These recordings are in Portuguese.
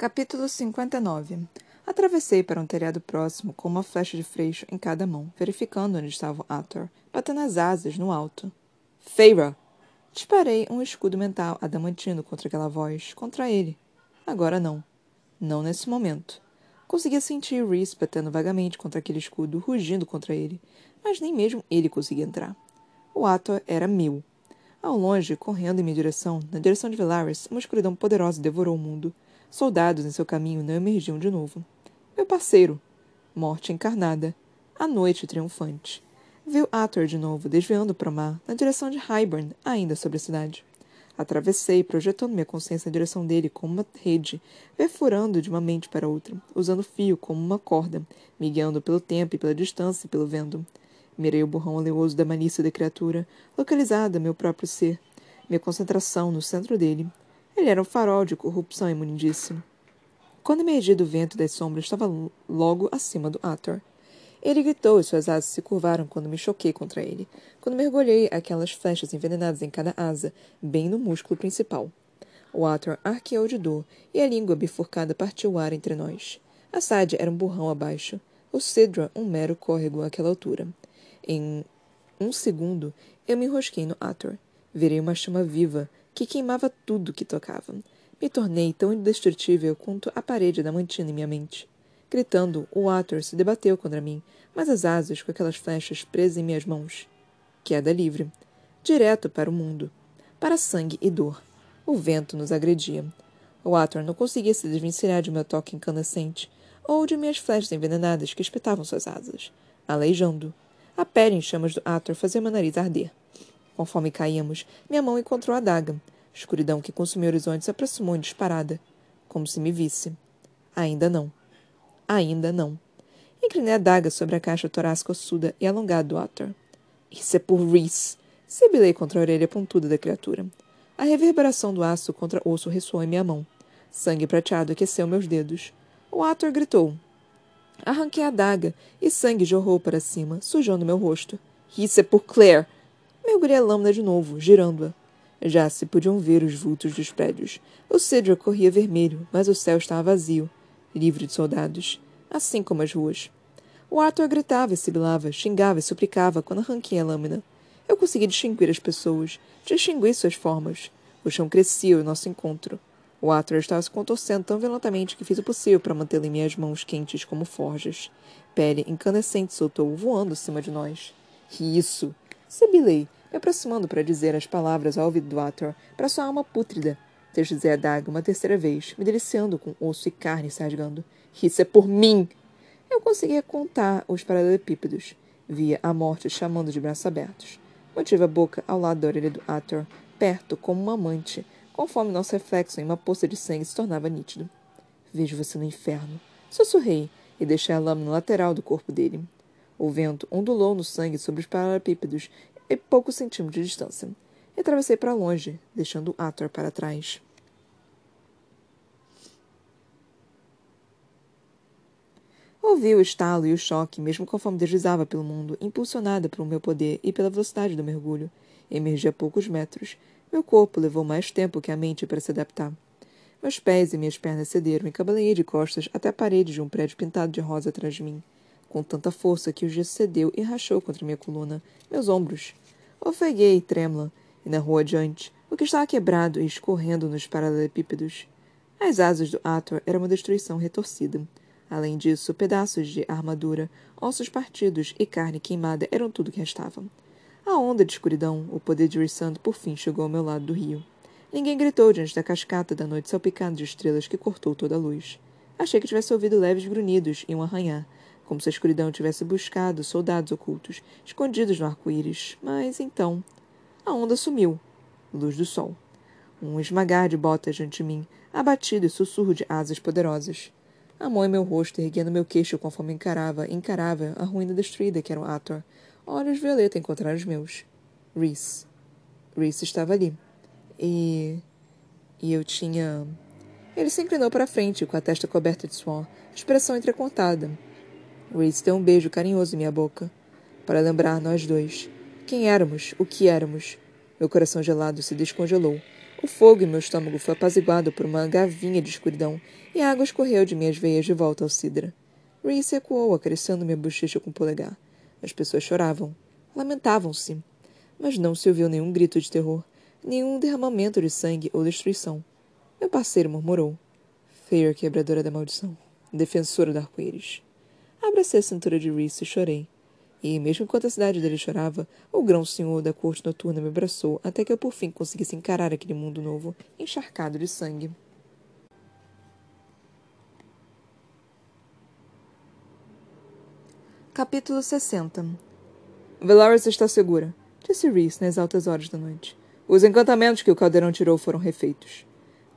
Capítulo 59 Atravessei para um telhado próximo com uma flecha de freixo em cada mão, verificando onde estava Ator, batendo as asas no alto. Feira! Disparei um escudo mental adamantino contra aquela voz, contra ele. Agora não. Não nesse momento. Conseguia sentir Reese batendo vagamente contra aquele escudo, rugindo contra ele, mas nem mesmo ele conseguia entrar. O Ator era meu. Ao longe, correndo em minha direção, na direção de Velaris, uma escuridão poderosa devorou o mundo. Soldados em seu caminho não emergiam de novo. Meu parceiro. Morte encarnada. A noite triunfante. Viu Ator de novo, desviando para o mar, na direção de Highburn, ainda sobre a cidade. Atravessei, projetando minha consciência na direção dele como uma rede, perfurando de uma mente para outra, usando fio como uma corda, me guiando pelo tempo e pela distância e pelo vento. Mirei o borrão oleoso da malícia da criatura, localizada meu próprio ser, minha concentração no centro dele, ele era um farol de corrupção e imundície. Quando emergi do vento das sombras, estava logo acima do Ator. Ele gritou e suas asas se curvaram quando me choquei contra ele, quando mergulhei aquelas flechas envenenadas em cada asa, bem no músculo principal. O Ator arqueou de dor e a língua bifurcada partiu o ar entre nós. A Sádia era um burrão abaixo, o Sidra um mero córrego àquela altura. Em um segundo, eu me enrosquei no Ator. Virei uma chama viva, que queimava tudo que tocava. Me tornei tão indestrutível quanto a parede da mantina em minha mente. Gritando, o Ator se debateu contra mim, mas as asas com aquelas flechas presas em minhas mãos. Queda livre. Direto para o mundo. Para sangue e dor. O vento nos agredia. O Ator não conseguia se desvencilhar de meu toque incandescente, ou de minhas flechas envenenadas que espetavam suas asas, aleijando. A pele em chamas do Ator fazia meu nariz arder. Conforme caíamos, minha mão encontrou a adaga. A escuridão que consumiu o horizonte se aproximou em disparada, como se me visse. Ainda não. Ainda não. Inclinei a adaga sobre a caixa torácica ossuda e alongada do Ator. Isso é por Reese! Sibilei contra a orelha pontuda da criatura. A reverberação do aço contra osso ressoou em minha mão. Sangue prateado aqueceu meus dedos. O Ator gritou. Arranquei a adaga e sangue jorrou para cima, sujando meu rosto. Isso é por Claire! Mergulhei a lâmina de novo, girando-a. Já se podiam ver os vultos dos prédios. O Cedra corria vermelho, mas o céu estava vazio, livre de soldados, assim como as ruas. O Arthur gritava e sibilava, xingava e suplicava quando arranquei a lâmina. Eu consegui distinguir as pessoas, distinguir suas formas. O chão crescia ao nosso encontro. O Arthur estava se contorcendo tão violentamente que fiz o possível para mantê-lo em minhas mãos quentes como forjas. Pele incandescente soltou, voando acima de nós. Isso! Sibilei, me aproximando para dizer as palavras ao ouvido do Ator, para sua alma pútrida. Deslizei a daga uma terceira vez, me deliciando com osso e carne se rasgando. Isso é por mim! Eu conseguia contar os paralelepípedos. Via a morte chamando de braços abertos. Mantive a boca ao lado da orelha do Ator, perto como uma amante, conforme nosso reflexo em uma poça de sangue se tornava nítido. Vejo você no inferno. Sussurrei e deixei a lâmina lateral do corpo dele. O vento ondulou no sangue sobre os paralelepípedos e poucos centímetros de distância. E atravessei para longe, deixando Ator para trás. Ouvi o estalo e o choque, mesmo conforme deslizava pelo mundo, impulsionada pelo meu poder e pela velocidade do mergulho. Emergi a poucos metros. Meu corpo levou mais tempo que a mente para se adaptar. Meus pés e minhas pernas cederam e cabalhei de costas até a parede de um prédio pintado de rosa atrás de mim com tanta força que o gesso cedeu e rachou contra minha coluna, meus ombros. Ofeguei, trêmula, e na rua adiante, o que estava quebrado e escorrendo nos paralelepípedos. As asas do Ator eram uma destruição retorcida. Além disso, pedaços de armadura, ossos partidos e carne queimada eram tudo que restava. A onda de escuridão, o poder de Rissand, por fim chegou ao meu lado do rio. Ninguém gritou diante da cascata da noite salpicada de estrelas que cortou toda a luz. Achei que tivesse ouvido leves grunhidos e um arranhar, como se a escuridão tivesse buscado soldados ocultos, escondidos no arco-íris. Mas então. A onda sumiu. Luz do sol. Um esmagar de botas diante de mim, abatido e sussurro de asas poderosas. A mão em meu rosto, erguendo meu queixo conforme encarava, encarava a ruína destruída que era o Ator. Olhos violeta encontraram os meus. Reese. Reese estava ali. E. E eu tinha. Ele se inclinou para frente, com a testa coberta de suor, expressão entrecortada. Reese deu um beijo carinhoso em minha boca, para lembrar nós dois. Quem éramos, o que éramos. Meu coração gelado se descongelou. O fogo em meu estômago foi apaziguado por uma gavinha de escuridão e a água escorreu de minhas veias de volta ao cidra. Reese ecoou, acariciando minha bochecha com o polegar. As pessoas choravam. Lamentavam-se. Mas não se ouviu nenhum grito de terror, nenhum derramamento de sangue ou destruição. Meu parceiro murmurou. Feia quebradora da maldição. Defensora do arco-íris. Abracei a cintura de Reese e chorei. E, mesmo enquanto a cidade dele chorava, o grão-senhor da corte noturna me abraçou até que eu por fim conseguisse encarar aquele mundo novo, encharcado de sangue. Capítulo 60 Velaris está segura, disse Reese nas altas horas da noite. Os encantamentos que o caldeirão tirou foram refeitos.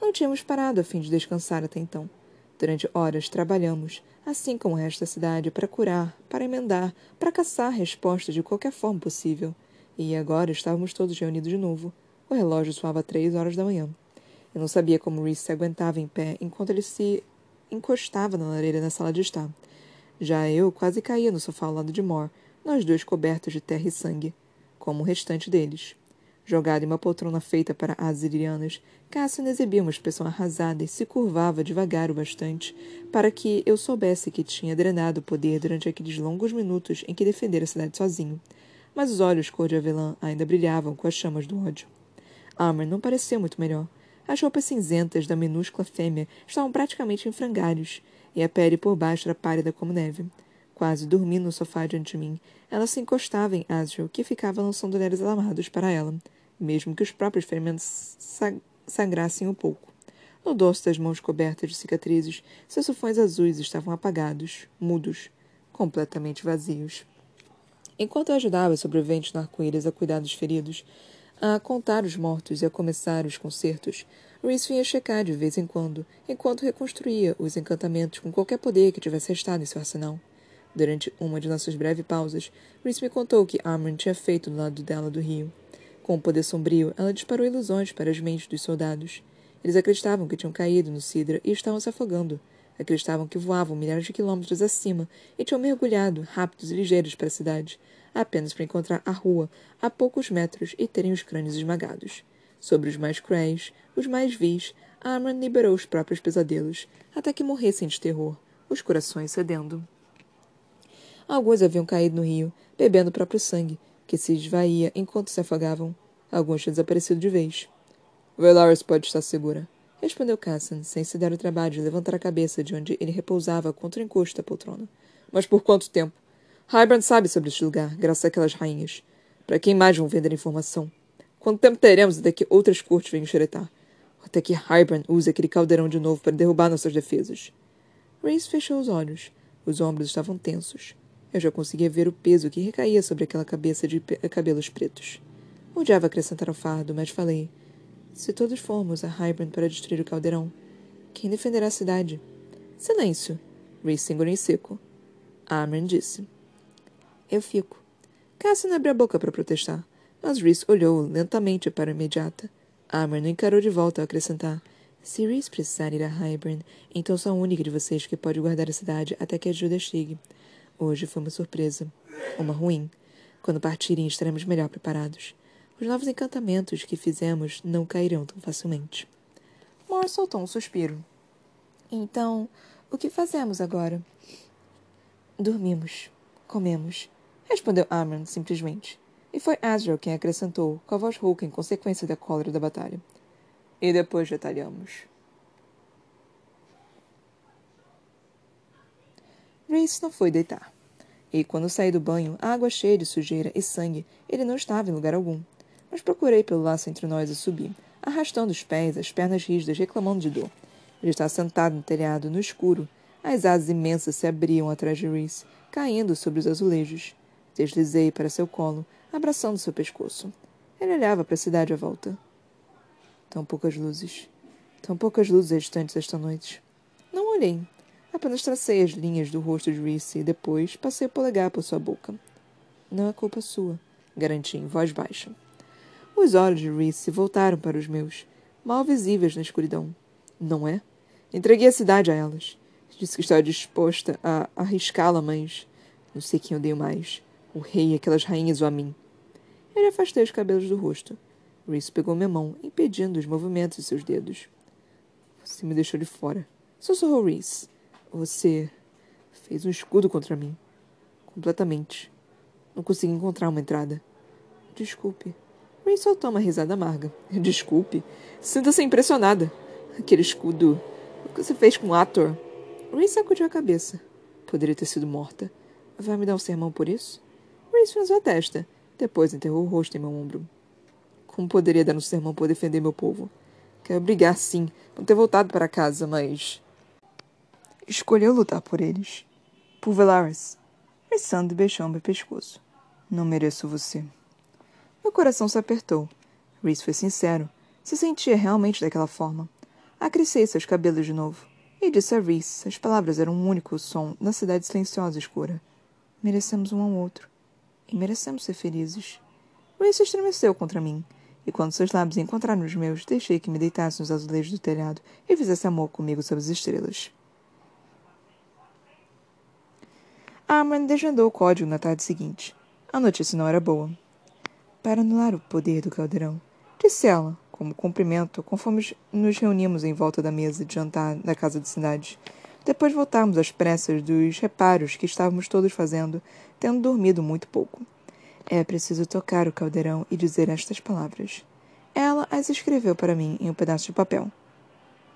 Não tínhamos parado a fim de descansar até então. Durante horas trabalhamos, assim como o resto da cidade, para curar, para emendar, para caçar respostas de qualquer forma possível. E agora estávamos todos reunidos de novo. O relógio soava três horas da manhã. Eu não sabia como Reese se aguentava em pé enquanto ele se encostava na lareira na sala de estar. Já eu quase caía no sofá ao lado de Mor, nós dois cobertos de terra e sangue, como o restante deles. Jogado em uma poltrona feita para asirianas, Cassian exibia uma expressão arrasada e se curvava devagar o bastante para que eu soubesse que tinha drenado o poder durante aqueles longos minutos em que defendera a cidade sozinho. Mas os olhos cor de avelã ainda brilhavam com as chamas do ódio. Amr não pareceu muito melhor. As roupas cinzentas da minúscula fêmea estavam praticamente em frangalhos, e a pele por baixo era pálida como neve. Quase dormindo no sofá diante de mim, ela se encostava em Asriel, que ficava lançando olhares alarmados para ela, mesmo que os próprios ferimentos sangrassem um pouco. No dorso das mãos cobertas de cicatrizes, seus sufões azuis estavam apagados, mudos, completamente vazios. Enquanto eu ajudava sobreviventes no arco-íris a cuidar dos feridos, a contar os mortos e a começar os concertos, Reese vinha checar de vez em quando, enquanto reconstruía os encantamentos com qualquer poder que tivesse restado em seu arsenal. Durante uma de nossas breves pausas, Reese me contou o que Armand tinha feito do lado dela do rio. Com o poder sombrio, ela disparou ilusões para as mentes dos soldados. Eles acreditavam que tinham caído no Sidra e estavam se afogando. Acreditavam que voavam milhares de quilômetros acima e tinham mergulhado, rápidos e ligeiros, para a cidade, apenas para encontrar a rua a poucos metros e terem os crânios esmagados. Sobre os mais cruéis, os mais vis, Armand liberou os próprios pesadelos, até que morressem de terror, os corações cedendo. Alguns haviam caído no rio, bebendo o próprio sangue, que se esvaía enquanto se afogavam. Alguns tinham desaparecido de vez. Velaris pode estar segura, respondeu Cassan, sem se dar o trabalho de levantar a cabeça de onde ele repousava contra o encosto da poltrona. Mas por quanto tempo? Hybern sabe sobre este lugar, graças àquelas rainhas. Para quem mais vão vender informação? Quanto tempo teremos até que outras cortes venham xeretar? Até que Hybern use aquele caldeirão de novo para derrubar nossas defesas? Reese fechou os olhos. Os ombros estavam tensos. Eu já conseguia ver o peso que recaía sobre aquela cabeça de cabelos pretos. Odiava acrescentar ao fardo, mas falei: Se todos formos a Hybern para destruir o caldeirão, quem defenderá a cidade? Silêncio. Reese segurou em seco. Amren disse: Eu fico. Cassie não abriu a boca para protestar, mas Reese olhou lentamente para a imediata. Amren não encarou de volta ao acrescentar: Se Reese precisar ir a Hybern, então sou a única de vocês que pode guardar a cidade até que a ajuda chegue. Hoje foi uma surpresa. Uma ruim. Quando partirem, estaremos melhor preparados. Os novos encantamentos que fizemos não cairão tão facilmente. Mor soltou um suspiro. Então, o que fazemos agora? Dormimos. Comemos. Respondeu Amron simplesmente. E foi Azrael quem acrescentou, com a voz rouca em consequência da cólera da batalha. E depois detalhamos. Reese não foi deitar. E quando saí do banho, a água cheia de sujeira e sangue, ele não estava em lugar algum. Mas procurei pelo laço entre nós e subi, arrastando os pés, as pernas rígidas, reclamando de dor. Ele estava sentado no telhado, no escuro. As asas imensas se abriam atrás de Reese, caindo sobre os azulejos. Deslizei para seu colo, abraçando seu pescoço. Ele olhava para a cidade à volta. Tão poucas luzes. Tão poucas luzes distantes esta noite. Não olhei. Apenas tracei as linhas do rosto de Reese e depois passei o polegar por sua boca. Não é culpa sua, garanti em voz baixa. Os olhos de Reese voltaram para os meus, mal visíveis na escuridão. Não é? Entreguei a cidade a elas. Disse que estava disposta a arriscá-la, mas não sei quem odeio mais. O rei, aquelas rainhas ou a mim. Ele afastei os cabelos do rosto. Reese pegou minha mão, impedindo os movimentos de seus dedos. Você me deixou de fora. Sussurrou Reese. Você fez um escudo contra mim. Completamente. Não consegui encontrar uma entrada. Desculpe. Reese soltou uma risada amarga. Desculpe. Sinta-se impressionada. Aquele escudo. O que você fez com o Ator? Reese sacudiu a cabeça. Poderia ter sido morta. Vai me dar um sermão por isso? Reese franziu a testa. Depois enterrou o rosto em meu ombro. Como poderia dar um sermão por defender meu povo? Quero brigar, sim, por ter voltado para casa, mas. Escolheu lutar por eles. Por Velaris. Rissando beijou meu pescoço. Não mereço você. Meu coração se apertou. Reese foi sincero. Se sentia realmente daquela forma. Acrissei seus cabelos de novo. E disse a Reese, as palavras eram um único som na cidade silenciosa e escura. Merecemos um ao outro. E merecemos ser felizes. Reese estremeceu contra mim e quando seus lábios encontraram os meus, deixei que me deitasse nos azulejos do telhado e fizesse amor comigo sob as estrelas. Armand desvendou o código na tarde seguinte. A notícia não era boa. Para anular o poder do caldeirão, disse ela, como cumprimento, conforme nos reunimos em volta da mesa de jantar da casa de cidade. Depois voltarmos às pressas dos reparos que estávamos todos fazendo, tendo dormido muito pouco. É preciso tocar o caldeirão e dizer estas palavras. Ela as escreveu para mim em um pedaço de papel.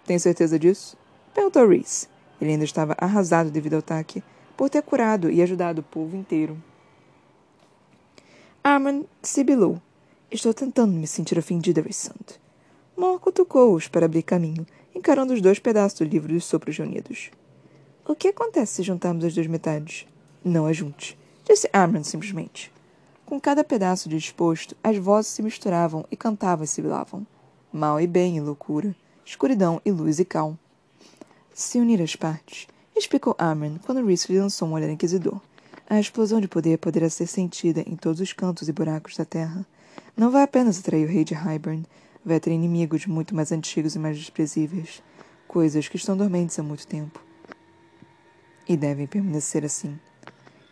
Tem certeza disso? Perguntou Reese. Ele ainda estava arrasado devido ao ataque, por ter curado e ajudado o povo inteiro. Armand sibilou. Estou tentando me sentir ofendida, Rissand. Morco tocou-os para abrir caminho, encarando os dois pedaços do livro dos sopros reunidos. O que acontece se juntarmos as duas metades? Não a junte, disse Armand simplesmente. Com cada pedaço disposto, as vozes se misturavam e cantavam e sibilavam. Mal e bem e loucura, escuridão e luz e cal. Se unir as partes, explicou Amran quando Reese lançou um olhar inquisidor. A explosão de poder poderá ser sentida em todos os cantos e buracos da Terra. Não vai apenas atrair o rei de Hybern, vai atrair inimigos muito mais antigos e mais desprezíveis. Coisas que estão dormentes há muito tempo. E devem permanecer assim.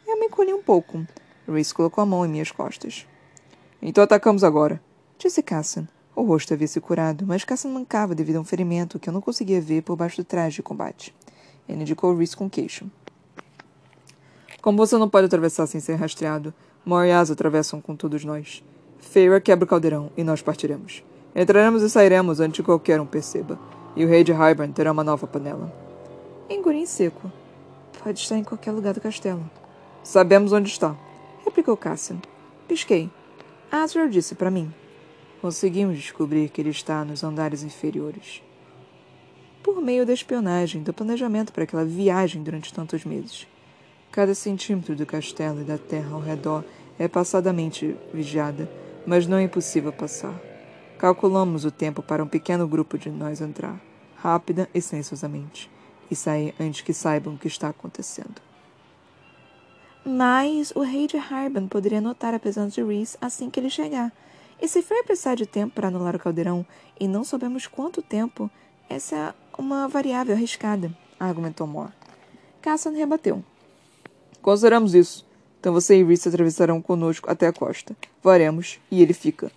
Eu me encolhi um pouco, Reese colocou a mão em minhas costas. Então atacamos agora, disse Cassan. O rosto havia se curado, mas Cassan mancava devido a um ferimento que eu não conseguia ver por baixo do traje de combate. Ele indicou Reese com queixo. Como você não pode atravessar sem ser rastreado, Mor Asa atravessam com todos nós. Feira quebra o caldeirão e nós partiremos. Entraremos e sairemos antes que qualquer um perceba. E o rei de Hybern terá uma nova panela. Engoli em seco. Pode estar em qualquer lugar do castelo. Sabemos onde está replicou Cassian. Pisquei. Azrael disse para mim. Conseguimos descobrir que ele está nos andares inferiores. Por meio da espionagem, do planejamento para aquela viagem durante tantos meses. Cada centímetro do castelo e da terra ao redor é passadamente vigiada, mas não é impossível passar. Calculamos o tempo para um pequeno grupo de nós entrar, rápida e silenciosamente, e sair antes que saibam o que está acontecendo. Mas o rei de Harban poderia notar a presença de Reese assim que ele chegar. E se for precisar de tempo para anular o caldeirão e não sabemos quanto tempo, essa uma variável arriscada, argumentou Moore. Cassan rebateu. Consideramos isso. Então você e Reese atravessarão conosco até a costa. Varemos e ele fica.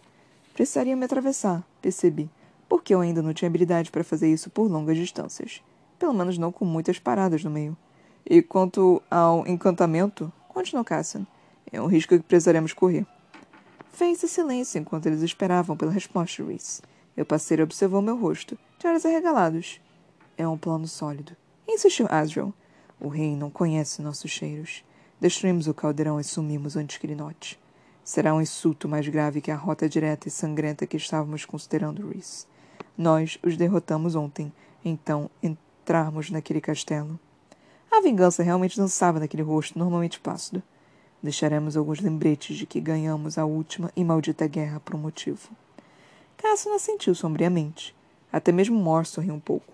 Precisaria me atravessar, percebi, porque eu ainda não tinha habilidade para fazer isso por longas distâncias. Pelo menos não com muitas paradas no meio. E quanto ao encantamento, continuou Cassian, é um risco que precisaremos correr. Fez-se silêncio enquanto eles esperavam pela resposta de Reese. Meu parceiro observou meu rosto, de olhos arregalados. É um plano sólido, insistiu Asriel. O rei não conhece nossos cheiros. Destruímos o caldeirão e sumimos antes que ele note. Será um insulto mais grave que a rota direta e sangrenta que estávamos considerando, Reese. Nós os derrotamos ontem, então entrarmos naquele castelo a vingança realmente dançava naquele rosto normalmente plácido. Deixaremos alguns lembretes de que ganhamos a última e maldita guerra por um motivo. Cassio assentiu sombriamente. Até mesmo Mor sorriu um pouco.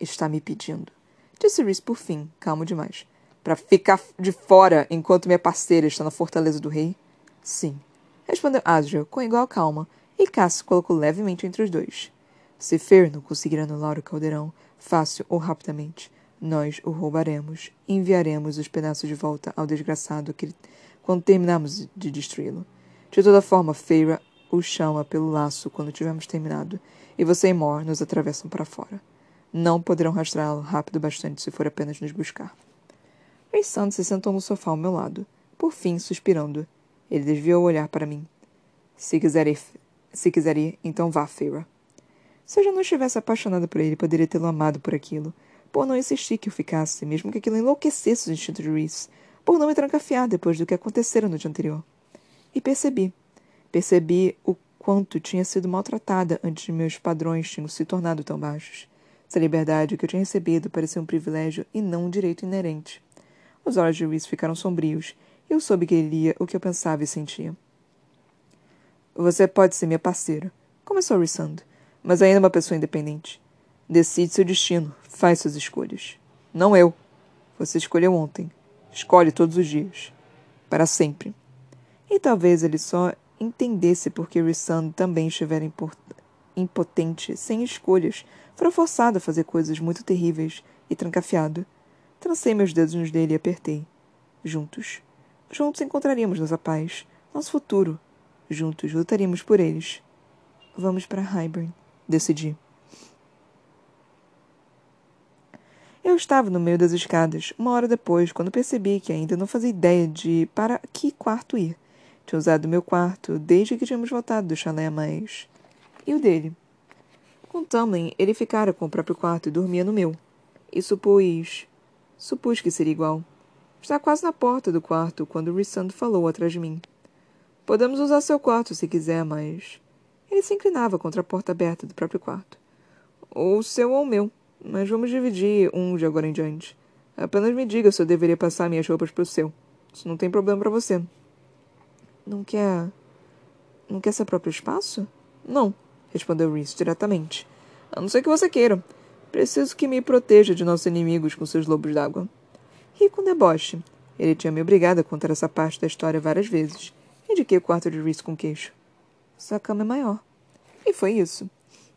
Está me pedindo. Disse Rhys por fim, calmo demais. Para ficar de fora enquanto minha parceira está na fortaleza do rei? Sim. Respondeu Asriel com igual calma, e Cassio colocou levemente entre os dois. Se Fer não conseguir anular o caldeirão, fácil ou rapidamente, nós o roubaremos e enviaremos os pedaços de volta ao desgraçado que, quando terminarmos de destruí-lo. De toda forma, Feira o chama pelo laço quando tivermos terminado, e você e Mor nos atravessam para fora. Não poderão rastreá-lo rápido bastante se for apenas nos buscar. Ray Sand se sentou no sofá ao meu lado, por fim suspirando. Ele desviou o olhar para mim. Se quiser ir, se quiser ir então vá, Feira. Se eu já não estivesse apaixonada por ele, poderia tê-lo amado por aquilo, por não insistir que eu ficasse, mesmo que aquilo enlouquecesse os instintos de Reese, por não me trancafiar depois do que acontecera no dia anterior. E percebi. Percebi o quanto tinha sido maltratada antes de meus padrões tinham se tornado tão baixos. Essa liberdade que eu tinha recebido parecia um privilégio e não um direito inerente. Os olhos de Reese ficaram sombrios e eu soube que ele lia o que eu pensava e sentia. Você pode ser minha parceira, começou Rissand, mas ainda uma pessoa independente. Decide seu destino, faz suas escolhas. Não eu. Você escolheu ontem. Escolhe todos os dias. Para sempre. E talvez ele só entendesse porque Rissand também estivera impotente, sem escolhas, fora forçado a fazer coisas muito terríveis e trancafiado. Trancei meus dedos nos dele e apertei. Juntos. Juntos encontraríamos nossa paz, nosso futuro. Juntos lutaríamos por eles. Vamos para Highburn, decidi. Eu estava no meio das escadas, uma hora depois, quando percebi que ainda não fazia ideia de para que quarto ir. Tinha usado meu quarto desde que tínhamos voltado do chalé, mas. E o dele? Com Tamlin, ele ficara com o próprio quarto e dormia no meu. E supus. Supus que seria igual. Está quase na porta do quarto quando Rissando falou atrás de mim. Podemos usar seu quarto se quiser, mas. Ele se inclinava contra a porta aberta do próprio quarto. Ou seu ou meu, mas vamos dividir um de agora em diante. Apenas me diga se eu deveria passar minhas roupas para o seu. Isso não tem problema para você. Não quer. Não quer seu próprio espaço? Não, respondeu Reese diretamente. A não ser que você queira. Preciso que me proteja de nossos inimigos com seus lobos d'água. Ri com deboche. Ele tinha me obrigado a contar essa parte da história várias vezes. Indiquei o quarto de Reese com queixo. Sua cama é maior. E foi isso.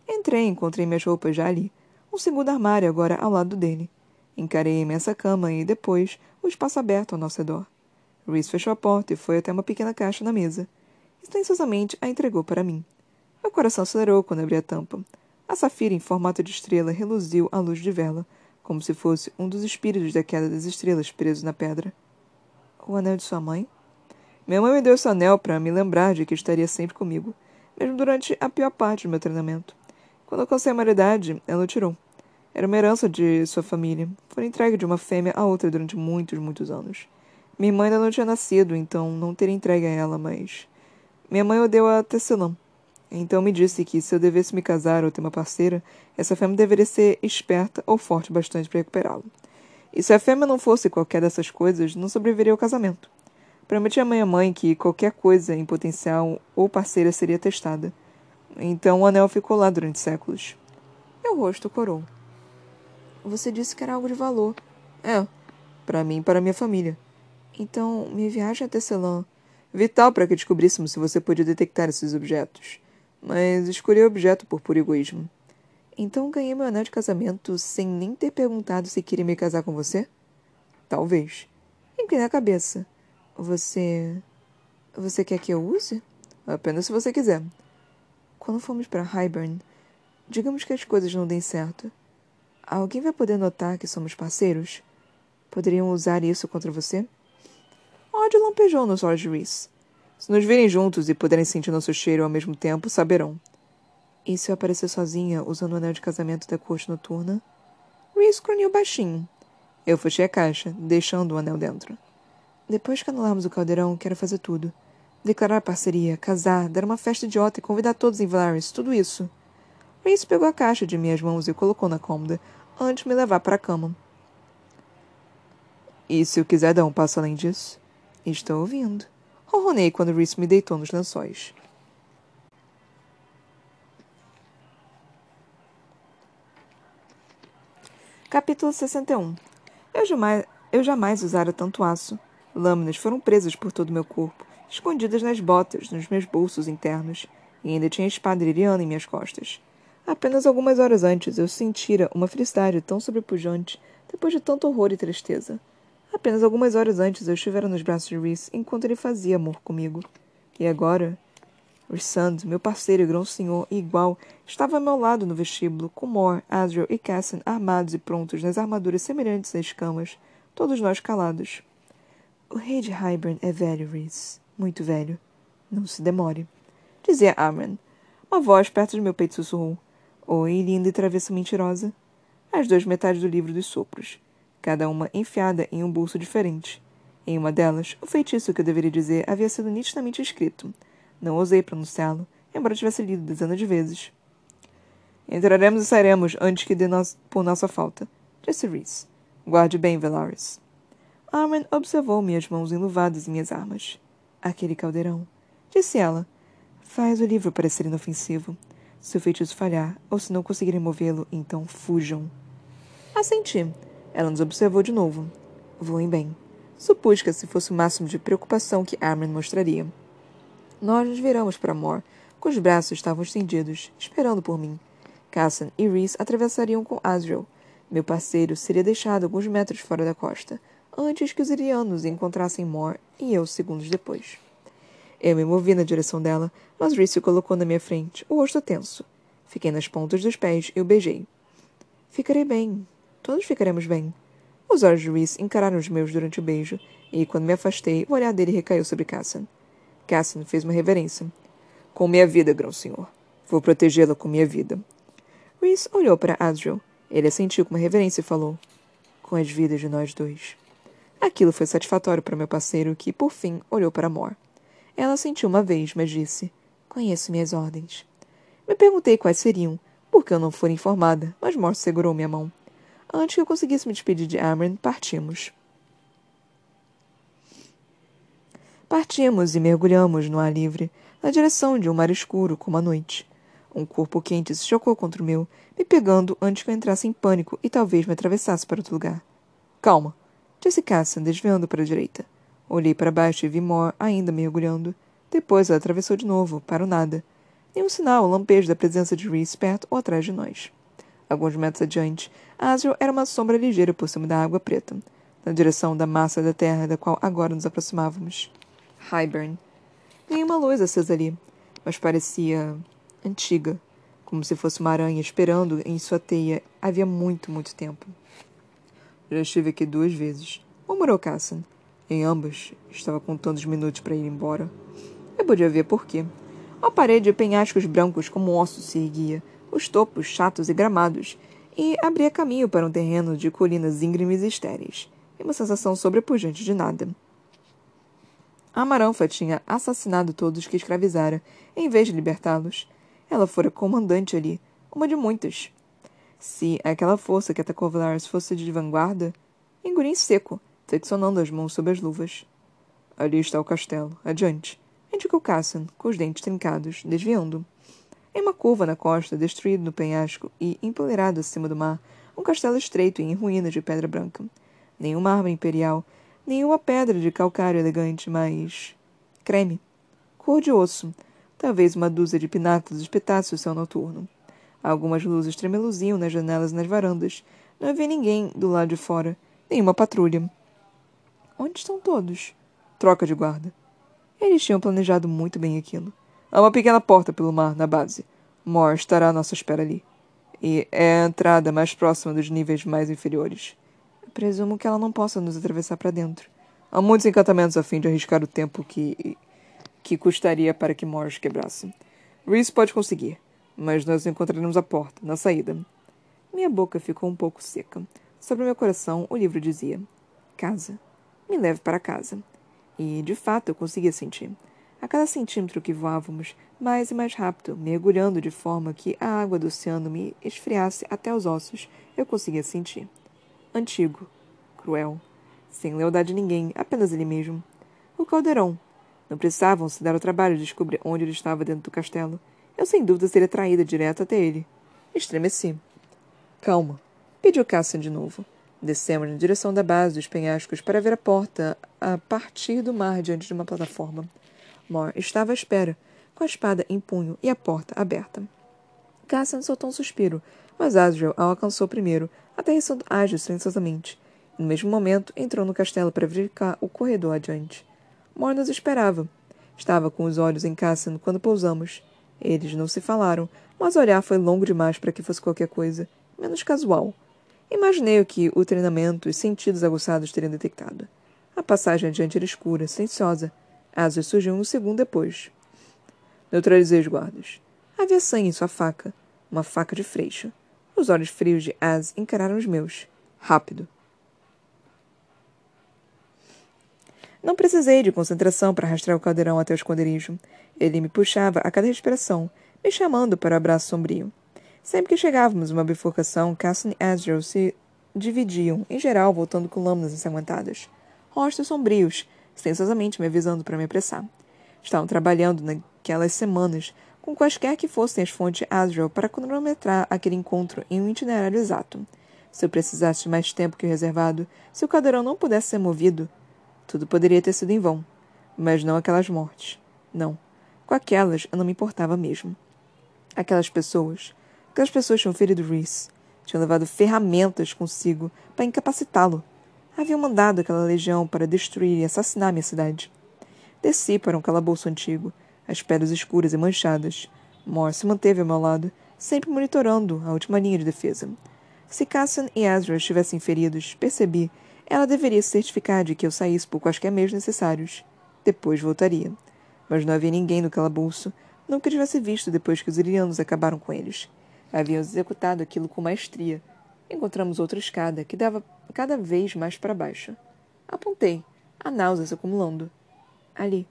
Entrei e encontrei minhas roupas já ali. Um segundo armário agora ao lado dele. Encarei a imensa cama e, depois, o espaço aberto ao nosso redor. Reese fechou a porta e foi até uma pequena caixa na mesa. Silenciosamente a entregou para mim. Meu coração acelerou quando abri a tampa. A safira em formato de estrela reluziu à luz de vela, como se fosse um dos espíritos da queda das estrelas preso na pedra. O anel de sua mãe? Minha mãe me deu esse anel para me lembrar de que estaria sempre comigo, mesmo durante a pior parte do meu treinamento. Quando alcancei a maioridade, ela o tirou. Era uma herança de sua família. Foi entregue de uma fêmea a outra durante muitos, muitos anos. Minha mãe ainda não tinha nascido, então não teria entregue a ela, mas. Minha mãe odeia a Tesselão. Então me disse que se eu devesse me casar ou ter uma parceira, essa fêmea deveria ser esperta ou forte bastante para recuperá-lo. E se a fêmea não fosse qualquer dessas coisas, não sobreviveria ao casamento. Prometi à minha mãe que qualquer coisa em potencial ou parceira seria testada. Então o anel ficou lá durante séculos. Meu rosto corou. Você disse que era algo de valor. É, para mim e para minha família. Então, minha viagem até Celan. Vital para que descobríssemos se você podia detectar esses objetos mas escolhi o objeto por puro egoísmo. Então ganhei meu anel de casamento sem nem ter perguntado se queria me casar com você? Talvez. Inclinei a cabeça. Você. Você quer que eu use? Apenas se você quiser. Quando formos para Highburn, digamos que as coisas não deem certo. Alguém vai poder notar que somos parceiros? Poderiam usar isso contra você? Ódio lampejou nos olhos de Reese. Se nos virem juntos e puderem sentir nosso cheiro ao mesmo tempo, saberão. E se eu aparecer sozinha usando o anel de casamento da corte noturna? Reese grunhiu baixinho. Eu fechei a caixa, deixando o anel dentro. Depois que anularmos o caldeirão, quero fazer tudo. Declarar parceria, casar, dar uma festa idiota e convidar todos em Valaris, tudo isso. Reese pegou a caixa de minhas mãos e colocou na cômoda, antes de me levar para a cama. E se eu quiser dar um passo além disso? Estou ouvindo. Ronronei quando Reese me deitou nos lençóis. Capítulo 61 Eu jamais, eu jamais usara tanto aço. Lâminas foram presas por todo o meu corpo, escondidas nas botas, nos meus bolsos internos, e ainda tinha a espada iriana em minhas costas. Apenas algumas horas antes eu sentira uma felicidade tão sobrepujante depois de tanto horror e tristeza. Apenas algumas horas antes eu estivera nos braços de Reese enquanto ele fazia amor comigo. E agora? Rissand, meu parceiro e grão-senhor e igual, estava ao meu lado no vestíbulo, com Mor, Asriel e Cassian armados e prontos nas armaduras semelhantes a escamas, todos nós calados. O rei de Hybern é velho, Rhys. Muito velho. Não se demore. Dizia Amran. Uma voz perto de meu peito sussurrou. Oi, linda e travessa mentirosa. As duas metades do livro dos sopros, cada uma enfiada em um bolso diferente. Em uma delas, o feitiço que eu deveria dizer havia sido nitidamente escrito. Não ousei pronunciá-lo, embora tivesse lido dezenas de vezes. Entraremos e sairemos antes que dê por nossa falta, disse Rhys. Guarde bem, Velaris. Armin observou minhas mãos enluvadas e minhas armas. Aquele caldeirão, disse ela, faz o livro parecer inofensivo. Se o feitiço falhar, ou se não conseguirem movê-lo, então fujam. Assenti. Ela nos observou de novo. Voem bem. Supus que esse fosse o máximo de preocupação que Armin mostraria. Nós nos viramos para Mor, cujos braços estavam estendidos, esperando por mim. Cassan e Rhys atravessariam com Asriel. Meu parceiro seria deixado alguns metros fora da costa, antes que os irianos encontrassem Mor e eu segundos depois. Eu me movi na direção dela, mas Rhys se colocou na minha frente, o rosto tenso. Fiquei nas pontas dos pés e o beijei. Ficarei bem. Todos ficaremos bem. Os olhos de Rhys encararam os meus durante o beijo, e quando me afastei, o olhar dele recaiu sobre Cassan. Cassan fez uma reverência. Com minha vida, grão-senhor. Vou protegê-la com minha vida. Rhys olhou para Asriel. Ele assentiu com uma reverência e falou: Com as vidas de nós dois. Aquilo foi satisfatório para meu parceiro, que, por fim, olhou para Mor. Ela sentiu uma vez, mas disse: Conheço minhas ordens. Me perguntei quais seriam, porque eu não fora informada, mas Mor segurou minha mão. Antes que eu conseguisse me despedir de Amran, partimos. Partimos e mergulhamos no ar livre, na direção de um mar escuro como a noite. Um corpo quente se chocou contra o meu, me pegando antes que eu entrasse em pânico e talvez me atravessasse para outro lugar. Calma, disse Cassan, desviando para a direita. Olhei para baixo e vi Mor ainda mergulhando. Depois ela atravessou de novo, para o nada. Nenhum sinal, lampejo da presença de Reese perto ou atrás de nós. Alguns metros adiante, Asriel era uma sombra ligeira por cima da água preta, na direção da massa da terra da qual agora nos aproximávamos. Highburn. Nenhuma luz acesa ali, mas parecia antiga, como se fosse uma aranha esperando em sua teia havia muito, muito tempo. Já estive aqui duas vezes, murmurou Cassan. Em ambas, estava contando os minutos para ir embora. Eu podia ver por quê. Uma parede de penhascos brancos como ossos se erguia, os topos chatos e gramados, e abria caminho para um terreno de colinas íngremes e estéreis, e uma sensação sobrepujante de nada. A Maranfa tinha assassinado todos que escravizara, em vez de libertá-los. Ela fora comandante ali, uma de muitas. Se aquela força que atacou Valaris fosse de vanguarda, engoli em seco, flexionando as mãos sob as luvas. Ali está o castelo. Adiante. Indicou Cassan, com os dentes trincados, desviando. Em uma curva na costa, destruído no penhasco e empoleirado acima do mar, um castelo estreito e em ruínas de pedra branca. Nenhuma arma imperial, nenhuma pedra de calcário elegante, mas. creme. Cor de osso, Talvez uma dúzia de pináculos espetasse o céu noturno. Algumas luzes tremeluziam nas janelas e nas varandas. Não havia ninguém do lado de fora, nenhuma patrulha. Onde estão todos? Troca de guarda. Eles tinham planejado muito bem aquilo. Há uma pequena porta pelo mar na base. Mor estará à nossa espera ali. E é a entrada mais próxima dos níveis mais inferiores. Presumo que ela não possa nos atravessar para dentro. Há muitos encantamentos a fim de arriscar o tempo que que custaria para que Morris quebrasse. Reese pode conseguir, mas nós encontraremos a porta, na saída. Minha boca ficou um pouco seca. Sobre meu coração, o livro dizia: Casa. Me leve para casa. E, de fato, eu conseguia sentir. A cada centímetro que voávamos, mais e mais rápido, mergulhando de forma que a água do oceano me esfriasse até os ossos, eu conseguia sentir. Antigo, cruel, sem lealdade a ninguém, apenas ele mesmo. O caldeirão, não precisavam se dar o trabalho de descobrir onde ele estava dentro do castelo. Eu sem dúvida seria traída direto até ele. Estremeci. Calma, pediu Cassian de novo. Descemos na direção da base dos penhascos para ver a porta a partir do mar diante de uma plataforma. Mor estava à espera, com a espada em punho e a porta aberta. Cassian soltou um suspiro, mas Asriel a alcançou primeiro, aterrissando ágil silenciosamente. No mesmo momento, entrou no castelo para verificar o corredor adiante. Mor nos esperava. Estava com os olhos em Cassian quando pousamos. Eles não se falaram, mas olhar foi longo demais para que fosse qualquer coisa, menos casual. Imaginei o que o treinamento e sentidos aguçados teriam detectado. A passagem adiante era escura, silenciosa. Asas surgiu um segundo depois. Neutralizei os guardas. Havia sangue em sua faca. Uma faca de freixo. Os olhos frios de Az encararam os meus. Rápido. Não precisei de concentração para rastrear o caldeirão até o esconderijo. Ele me puxava a cada respiração, me chamando para o abraço sombrio. Sempre que chegávamos a uma bifurcação, Casson e Asriel se dividiam, em geral voltando com lâminas ensanguentadas. Rostos sombrios, silenciosamente me avisando para me apressar. Estavam trabalhando naquelas semanas com quaisquer que fossem as fontes Asriel para cronometrar aquele encontro em um itinerário exato. Se eu precisasse de mais tempo que o reservado, se o caldeirão não pudesse ser movido, tudo poderia ter sido em vão. Mas não aquelas mortes. Não. Com aquelas eu não me importava mesmo. Aquelas pessoas. Aquelas pessoas tinham ferido Reese. Tinham levado ferramentas consigo para incapacitá-lo. Haviam mandado aquela legião para destruir e assassinar minha cidade. Desci para um calabouço antigo, as pedras escuras e manchadas. Mor se manteve ao meu lado, sempre monitorando a última linha de defesa. Se Cassian e Ezra estivessem feridos, percebi, ela deveria se certificar de que eu saísse por quaisquer meios necessários. Depois voltaria. Mas não havia ninguém no calabouço, nunca tivesse visto depois que os irianos acabaram com eles. Haviam executado aquilo com maestria. Encontramos outra escada que dava cada vez mais para baixo. Apontei, a náusea se acumulando. Ali.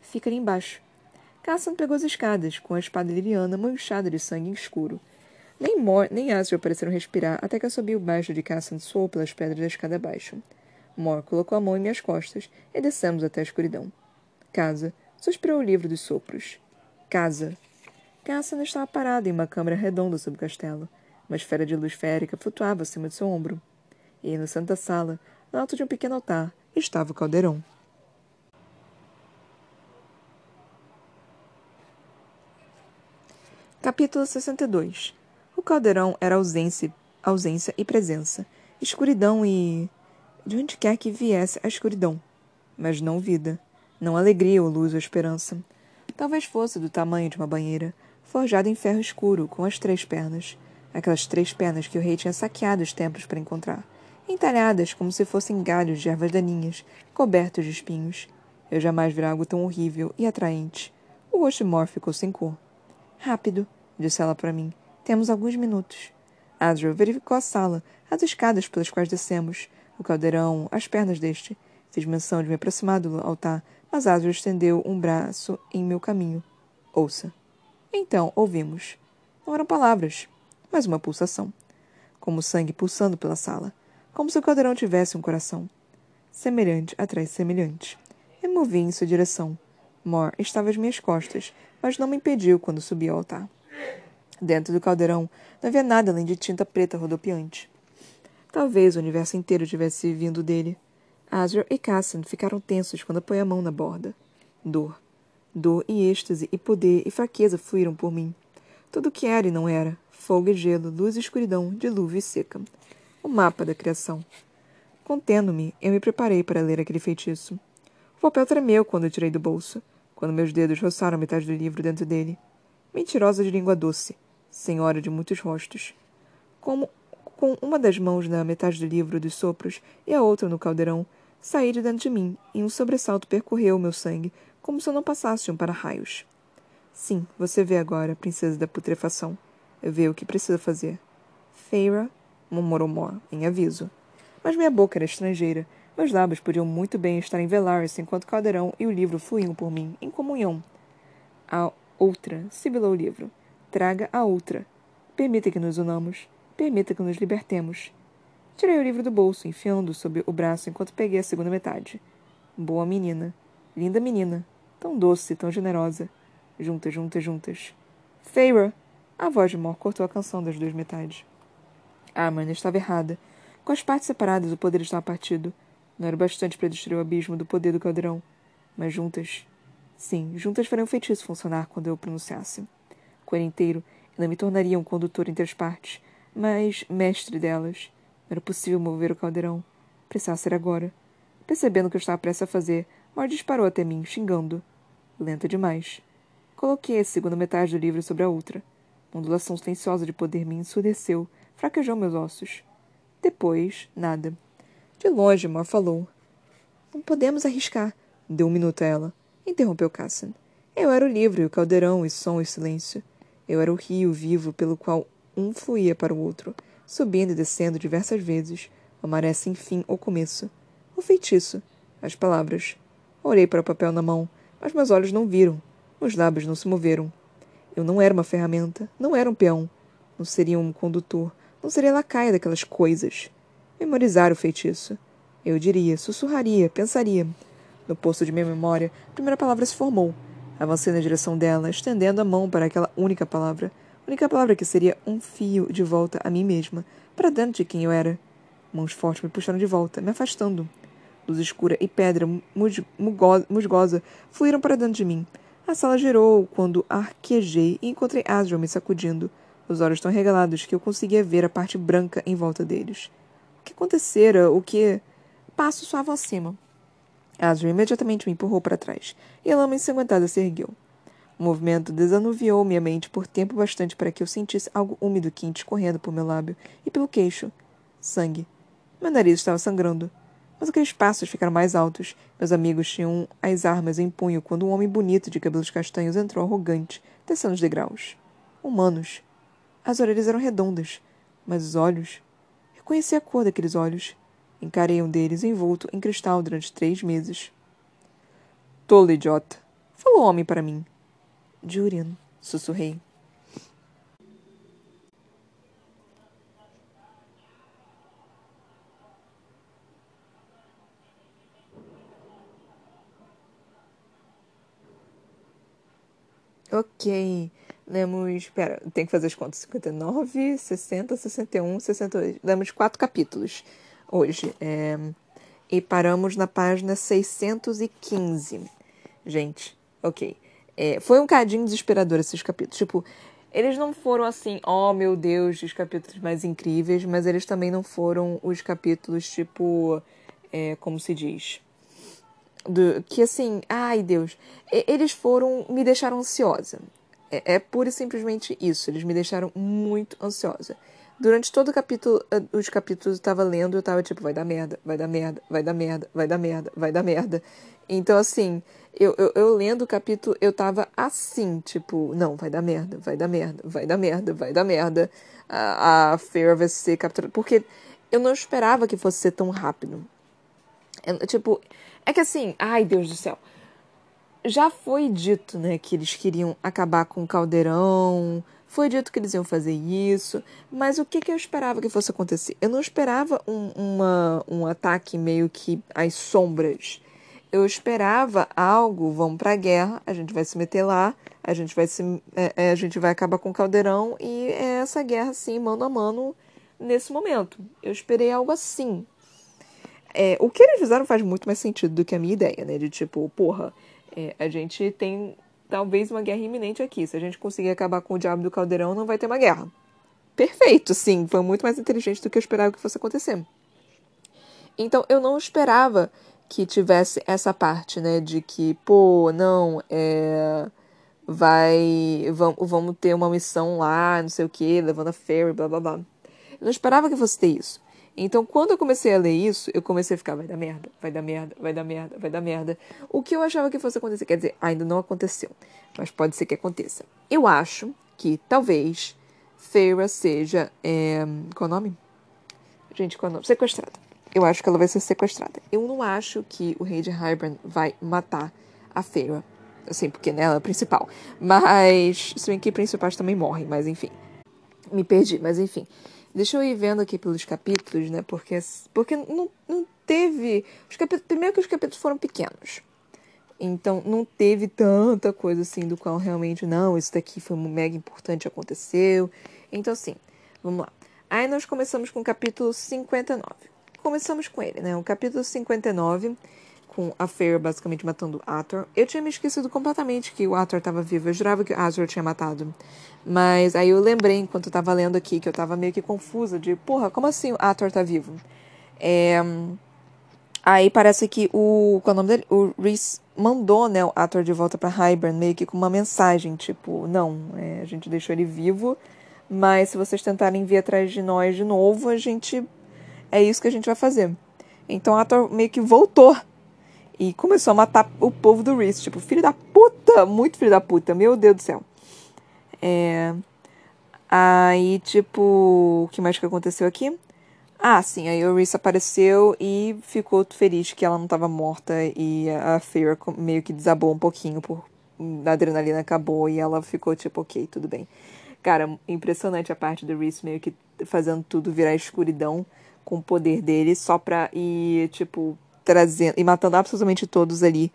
Fica ali embaixo. Cassan pegou as escadas, com a espada liriana manchada de sangue escuro. Nem Mor nem Asriel pareceram respirar até que assobiu baixo de Cassan soou pelas pedras da escada abaixo. Mor colocou a mão em minhas costas e descemos até a escuridão. Casa. Suspirou o livro dos sopros. Casa. Cassan estava parada em uma câmara redonda sob o castelo. Uma esfera de luz férica flutuava acima de seu ombro. E na santa sala, no alto de um pequeno altar, estava o caldeirão. Capítulo 62 O caldeirão era ausência, ausência e presença, escuridão e. de onde quer que viesse a escuridão. Mas não vida, não alegria ou luz ou esperança. Talvez fosse do tamanho de uma banheira, forjada em ferro escuro, com as três pernas. Aquelas três pernas que o rei tinha saqueado os templos para encontrar, entalhadas como se fossem galhos de ervas daninhas, cobertos de espinhos. Eu jamais vi algo tão horrível e atraente. O rosto Mor ficou sem cor. Rápido, disse ela para mim. Temos alguns minutos. Azrael verificou a sala, as escadas pelas quais descemos, o caldeirão, as pernas deste. Fiz menção de me aproximar do altar, mas Azrael estendeu um braço em meu caminho. Ouça. Então, ouvimos. Não eram palavras, mas uma pulsação. Como sangue pulsando pela sala. Como se o caldeirão tivesse um coração. Semelhante atrás semelhante. Eu movi em sua direção. Mor estava às minhas costas, mas não me impediu quando subi ao altar. Dentro do caldeirão não havia nada além de tinta preta rodopiante. Talvez o universo inteiro tivesse vindo dele. Azrael e Cassian ficaram tensos quando apoiei a mão na borda. Dor. Dor e êxtase e poder e fraqueza fluíram por mim. Tudo o que era e não era. Fogo e gelo, luz e escuridão, dilúvio e seca. O mapa da criação. Contendo-me, eu me preparei para ler aquele feitiço. O papel tremeu quando eu tirei do bolso quando meus dedos roçaram metade do livro dentro dele. Mentirosa de língua doce, senhora de muitos rostos. Como com uma das mãos na metade do livro dos sopros e a outra no caldeirão, saí de dentro de mim e um sobressalto percorreu meu sangue, como se eu não passasse um para-raios. Sim, você vê agora, princesa da putrefação. Vê o que precisa fazer. Feira, murmurou Mor, em aviso. Mas minha boca era estrangeira meus lábios podiam muito bem estar em Velaris enquanto caldeirão e o livro fluíam por mim, em comunhão. A outra, sibilou o livro. Traga a outra. Permita que nos unamos. Permita que nos libertemos. Tirei o livro do bolso, enfiando-o sob o braço enquanto peguei a segunda metade. Boa menina. Linda menina. Tão doce, tão generosa. Juntas, juntas, juntas. Feyre! A voz de Mor cortou a canção das duas metades. A Amanda estava errada. Com as partes separadas, o poder estava partido. Não era bastante para destruir o abismo do poder do caldeirão. Mas juntas. Sim, juntas fariam o feitiço funcionar quando eu pronunciasse. Com ele inteiro, ela me tornaria um condutor entre as partes, mas mestre delas. Não era possível mover o caldeirão. Precisava ser agora. Percebendo o que eu estava prestes a fazer, Mor disparou até mim, xingando. lenta demais. Coloquei a segunda metade do livro sobre a outra. Uma ondulação silenciosa de poder me ensurdeceu, fraquejou meus ossos. Depois, nada. De longe, Mor falou. Não podemos arriscar. Deu um minuto a ela. Interrompeu Cassan. Eu era o livro, o caldeirão, e som e silêncio. Eu era o rio vivo pelo qual um fluía para o outro, subindo e descendo diversas vezes, a maré sem fim ou começo. O feitiço. As palavras. Olhei para o papel na mão, mas meus olhos não viram. Meus lábios não se moveram. Eu não era uma ferramenta, não era um peão. Não seria um condutor, não seria lacaia daquelas coisas. Memorizar o feitiço. Eu diria, sussurraria, pensaria. No poço de minha memória, a primeira palavra se formou. Avancei na direção dela, estendendo a mão para aquela única palavra. Única palavra que seria um fio de volta a mim mesma, para dentro de quem eu era. Mãos fortes me puxaram de volta, me afastando. Luz escura e pedra musgosa fluíram para dentro de mim. A sala girou quando arquejei e encontrei Asriel me sacudindo, os olhos tão regalados que eu conseguia ver a parte branca em volta deles. O que acontecera? O que. Passo suave acima. Asriel imediatamente me empurrou para trás, e a lama ensanguentada se ergueu. O movimento desanuviou minha mente por tempo bastante para que eu sentisse algo úmido quente escorrendo por meu lábio e pelo queixo. Sangue. Meu nariz estava sangrando. Mas aqueles passos ficaram mais altos. Meus amigos tinham as armas em punho quando um homem bonito de cabelos castanhos entrou arrogante, descendo os degraus. Humanos. As orelhas eram redondas, mas os olhos. Eu conhecia a cor daqueles olhos. Encarei um deles envolto em cristal durante três meses. Tolo idiota, falou o homem para mim. Julian, sussurrei. Ok. Lemos. Espera, tem que fazer as contas: 59, 60, 61, 62. Lemos quatro capítulos hoje. É, e paramos na página 615. Gente, ok. É, foi um cadinho desesperador esses capítulos. Tipo, eles não foram assim, oh meu Deus, os capítulos mais incríveis, mas eles também não foram os capítulos, tipo, é, como se diz? Do, que assim, ai Deus, eles foram, me deixaram ansiosa. É, é pura e simplesmente isso, eles me deixaram muito ansiosa. Durante todo o capítulo, eh, os capítulos eu tava lendo, eu tava tipo, vai dar merda, vai dar merda, vai dar merda, vai dar merda, vai dar merda. Então, assim, eu, eu, eu lendo o capítulo, eu tava assim, tipo, não, vai dar merda, vai dar merda, vai dar merda, vai dar merda. A, a vai ser capturada. Porque eu não esperava que fosse ser tão rápido. É, tipo, é que assim, ai Deus do céu. Já foi dito, né, que eles queriam acabar com o caldeirão, foi dito que eles iam fazer isso, mas o que, que eu esperava que fosse acontecer? Eu não esperava um, uma, um ataque meio que às sombras. Eu esperava algo, vamos para a guerra, a gente vai se meter lá, a gente vai se, é, é, a gente vai acabar com o caldeirão e é essa guerra assim, mano a mano, nesse momento. Eu esperei algo assim, é, o que eles fizeram faz muito mais sentido do que a minha ideia, né? De tipo, porra, é, a gente tem talvez uma guerra iminente aqui. Se a gente conseguir acabar com o diabo do caldeirão, não vai ter uma guerra. Perfeito, sim. Foi muito mais inteligente do que eu esperava que fosse acontecer. Então, eu não esperava que tivesse essa parte, né? De que, pô, não, é. Vai. Vamos, ter uma missão lá, não sei o que, levando a ferry, blá blá blá. Eu não esperava que fosse ter isso. Então, quando eu comecei a ler isso, eu comecei a ficar, vai dar merda, vai dar merda, vai dar merda, vai dar merda. O que eu achava que fosse acontecer, quer dizer, ainda não aconteceu, mas pode ser que aconteça. Eu acho que talvez Feira seja. É, qual o nome? Gente, qual o nome? Sequestrada. Eu acho que ela vai ser sequestrada. Eu não acho que o rei de Hybern vai matar a Feira. Assim, porque né, ela é a principal. Mas. Se bem que principais também morrem, mas enfim. Me perdi, mas enfim. Deixa eu ir vendo aqui pelos capítulos, né? Porque, porque não, não teve. Os capítulos, primeiro que os capítulos foram pequenos. Então não teve tanta coisa assim do qual realmente, não, isso daqui foi mega importante, aconteceu. Então, assim, vamos lá. Aí nós começamos com o capítulo 59. Começamos com ele, né? O capítulo 59 com a Fair basicamente matando Ator. Eu tinha me esquecido completamente que o Ator estava vivo. Eu jurava que o Ator tinha matado. Mas aí eu lembrei, enquanto eu tava lendo aqui, que eu tava meio que confusa de, porra, como assim o Ator tá vivo? É... Aí parece que o. Qual é o nome dele? O Reese mandou, né, o ator de volta pra Hybern, meio que com uma mensagem, tipo, não, é, a gente deixou ele vivo, mas se vocês tentarem vir atrás de nós de novo, a gente. É isso que a gente vai fazer. Então o ator meio que voltou e começou a matar o povo do Reese. Tipo, filho da puta! Muito filho da puta, meu Deus do céu. É. Aí, tipo, o que mais que aconteceu aqui? Ah, sim, aí o Reese apareceu e ficou feliz que ela não estava morta e a Fear meio que desabou um pouquinho por a adrenalina acabou e ela ficou tipo, ok, tudo bem. Cara, impressionante a parte do Reese meio que fazendo tudo virar escuridão com o poder dele só pra ir, tipo, trazendo e matando absolutamente todos ali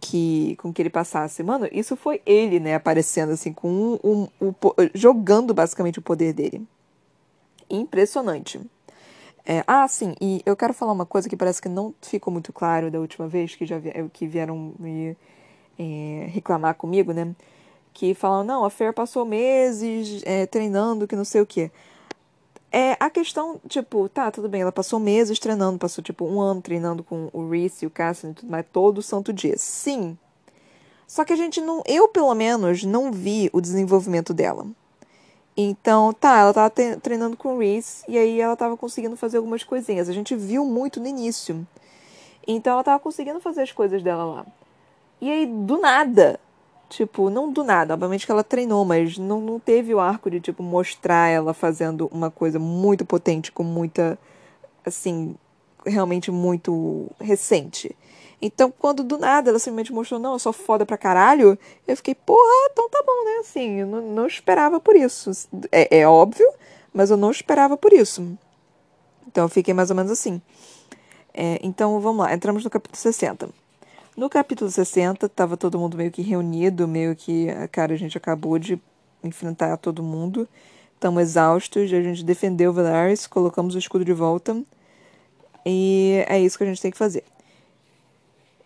que com que ele passasse. Mano, isso foi ele, né, aparecendo assim com um, um, um jogando basicamente o poder dele. Impressionante. É, ah, sim, e eu quero falar uma coisa que parece que não ficou muito claro da última vez que já é, que vieram me é, reclamar comigo, né? Que falam, não, a Fer passou meses é, treinando, que não sei o quê. É, a questão, tipo, tá, tudo bem, ela passou meses treinando, passou tipo um ano treinando com o Reese e o Cassian e tudo mais, todo santo dia. Sim. Só que a gente não, eu pelo menos, não vi o desenvolvimento dela. Então, tá, ela tava treinando com o Reese e aí ela tava conseguindo fazer algumas coisinhas. A gente viu muito no início. Então ela tava conseguindo fazer as coisas dela lá. E aí, do nada, tipo, não do nada, obviamente que ela treinou, mas não, não teve o arco de, tipo, mostrar ela fazendo uma coisa muito potente, com muita, assim, realmente muito recente. Então, quando do nada ela simplesmente mostrou, não, eu sou foda pra caralho, eu fiquei, porra, então tá bom, né? Assim, eu não, não esperava por isso. É, é óbvio, mas eu não esperava por isso. Então, eu fiquei mais ou menos assim. É, então, vamos lá, entramos no capítulo 60. No capítulo 60, tava todo mundo meio que reunido, meio que, cara, a gente acabou de enfrentar todo mundo, estamos exaustos, a gente defendeu Valaris, colocamos o escudo de volta, e é isso que a gente tem que fazer.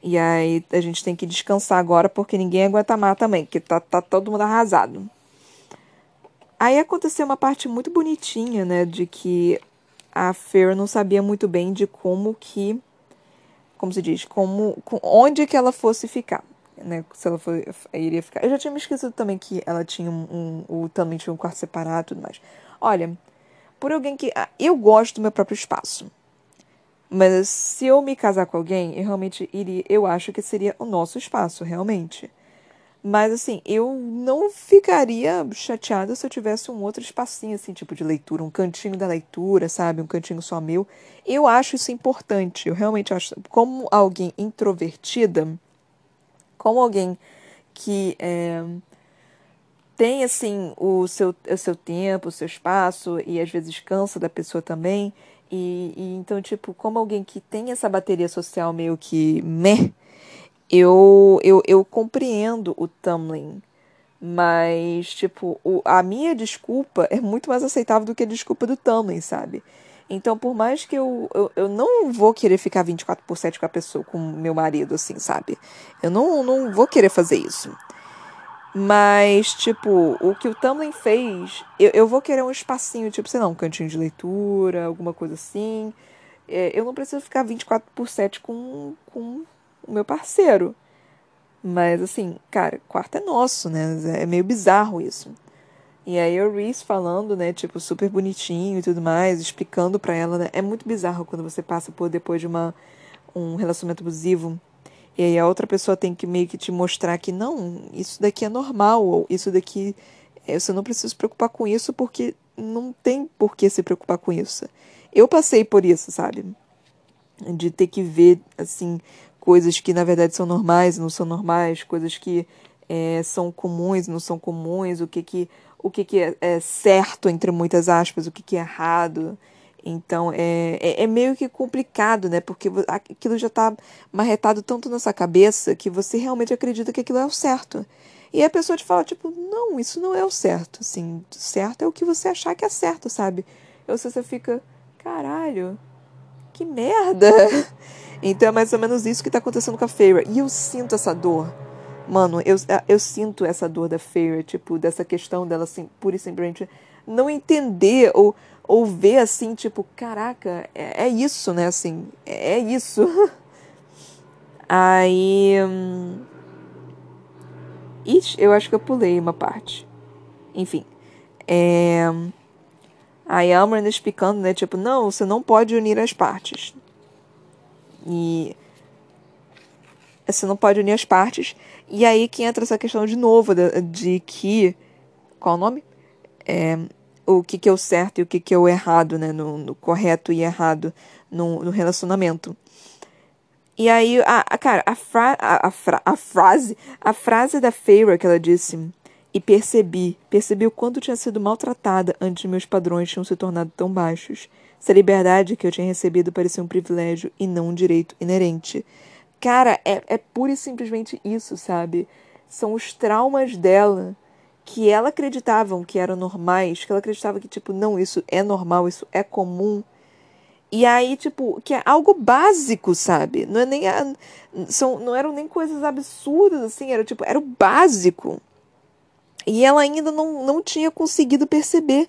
E aí a gente tem que descansar agora porque ninguém aguenta mais também, que tá, tá todo mundo arrasado. Aí aconteceu uma parte muito bonitinha, né, de que a Fer não sabia muito bem de como que, como se diz, como, onde que ela fosse ficar, né, se ela for, iria ficar. Eu já tinha me esquecido também que ela tinha um, um, também tinha um quarto separado e tudo mais. Olha, por alguém que, ah, eu gosto do meu próprio espaço. Mas se eu me casar com alguém, eu realmente iria. Eu acho que seria o nosso espaço, realmente. Mas assim, eu não ficaria chateada se eu tivesse um outro espacinho, assim, tipo de leitura, um cantinho da leitura, sabe? Um cantinho só meu. Eu acho isso importante. Eu realmente acho. Como alguém introvertida, como alguém que é, tem, assim, o seu, o seu tempo, o seu espaço, e às vezes cansa da pessoa também e, e, então, tipo, como alguém que tem essa bateria social meio que meh, eu, eu, eu compreendo o tumbling. Mas, tipo, o, a minha desculpa é muito mais aceitável do que a desculpa do tumbling, sabe? Então, por mais que eu, eu, eu não vou querer ficar 24 por 7 com a pessoa, com meu marido, assim, sabe? Eu não, não vou querer fazer isso. Mas, tipo, o que o Tumblr fez, eu, eu vou querer um espacinho, tipo, sei lá, um cantinho de leitura, alguma coisa assim. É, eu não preciso ficar 24 por 7 com, com o meu parceiro. Mas, assim, cara, quarto é nosso, né? É meio bizarro isso. E aí o Reese falando, né, tipo, super bonitinho e tudo mais, explicando pra ela, né? É muito bizarro quando você passa por depois de uma, um relacionamento abusivo e aí a outra pessoa tem que meio que te mostrar que não, isso daqui é normal, ou isso daqui é, você não precisa se preocupar com isso porque não tem por que se preocupar com isso. Eu passei por isso, sabe? De ter que ver, assim, coisas que na verdade são normais e não são normais, coisas que é, são comuns e não são comuns, o que que, o que, que é, é certo, entre muitas aspas, o que, que é errado. Então é, é, é, meio que complicado, né? Porque aquilo já está marretado tanto na sua cabeça que você realmente acredita que aquilo é o certo. E a pessoa te fala, tipo, não, isso não é o certo. Assim, certo é o que você achar que é certo, sabe? Ou você fica, caralho, que merda! Então é mais ou menos isso que está acontecendo com a Feira. E eu sinto essa dor. Mano, eu, eu sinto essa dor da Feira, tipo, dessa questão dela, assim, pura e simplesmente não entender ou ou ver assim, tipo, caraca, é, é isso, né? Assim, é, é isso. Aí. Hum... Ixi, eu acho que eu pulei uma parte. Enfim. É... Aí Amran explicando, né? Tipo, não, você não pode unir as partes. E. Você não pode unir as partes. E aí que entra essa questão de novo de, de que. Qual o nome? É, o que, que é o certo e o que, que é o errado, né? No, no correto e errado no, no relacionamento. E aí, a, a cara, a, fra, a, a, fra, a frase, a frase da Feyre que ela disse, e percebi, percebi o quanto tinha sido maltratada antes meus padrões tinham se tornado tão baixos. Se a liberdade que eu tinha recebido parecia um privilégio e não um direito inerente. Cara, é, é pura e simplesmente isso, sabe? São os traumas dela que ela acreditavam que eram normais, que ela acreditava que, tipo, não, isso é normal, isso é comum. E aí, tipo, que é algo básico, sabe? Não é nem a, são, não eram nem coisas absurdas, assim, era tipo, era o básico. E ela ainda não, não tinha conseguido perceber.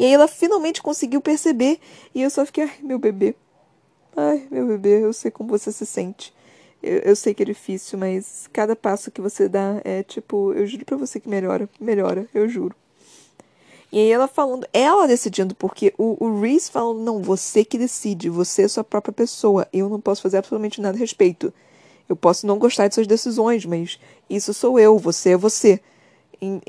E aí ela finalmente conseguiu perceber. E eu só fiquei, ai, meu bebê. Ai, meu bebê, eu sei como você se sente. Eu, eu sei que é difícil, mas cada passo que você dá é tipo, eu juro pra você que melhora, melhora, eu juro. E aí ela falando, ela decidindo, porque o, o Reese falando, não, você que decide, você é sua própria pessoa, eu não posso fazer absolutamente nada a respeito. Eu posso não gostar de suas decisões, mas isso sou eu, você é você.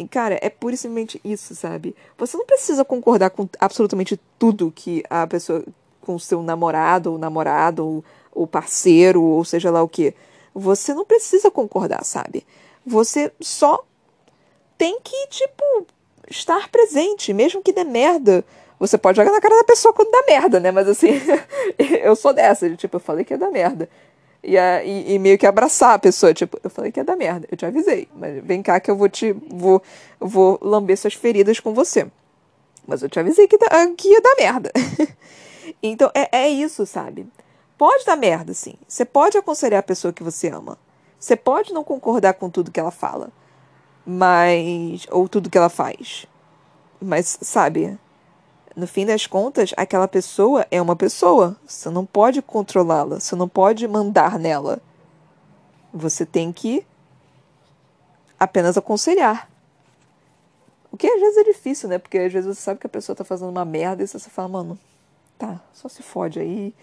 Cara, é pura e simplesmente isso, sabe? Você não precisa concordar com absolutamente tudo que a pessoa, com seu namorado, ou namorado, ou, ou parceiro, ou seja lá o que. Você não precisa concordar, sabe? Você só tem que, tipo, estar presente, mesmo que dê merda. Você pode jogar na cara da pessoa quando dá merda, né? Mas assim, eu sou dessa, de, tipo, eu falei que ia dar merda. E, e, e, meio que abraçar a pessoa, tipo, eu falei que ia dar merda, eu te avisei, mas vem cá que eu vou te. vou, vou lamber suas feridas com você. Mas eu te avisei que, que ia dar merda. então é, é isso, sabe? Pode dar merda, sim. Você pode aconselhar a pessoa que você ama. Você pode não concordar com tudo que ela fala mas ou tudo que ela faz. Mas sabe, no fim das contas, aquela pessoa é uma pessoa. Você não pode controlá-la, você não pode mandar nela. Você tem que apenas aconselhar. O que às vezes é difícil, né? Porque às vezes você sabe que a pessoa tá fazendo uma merda e você fala, mano, tá, só se fode aí.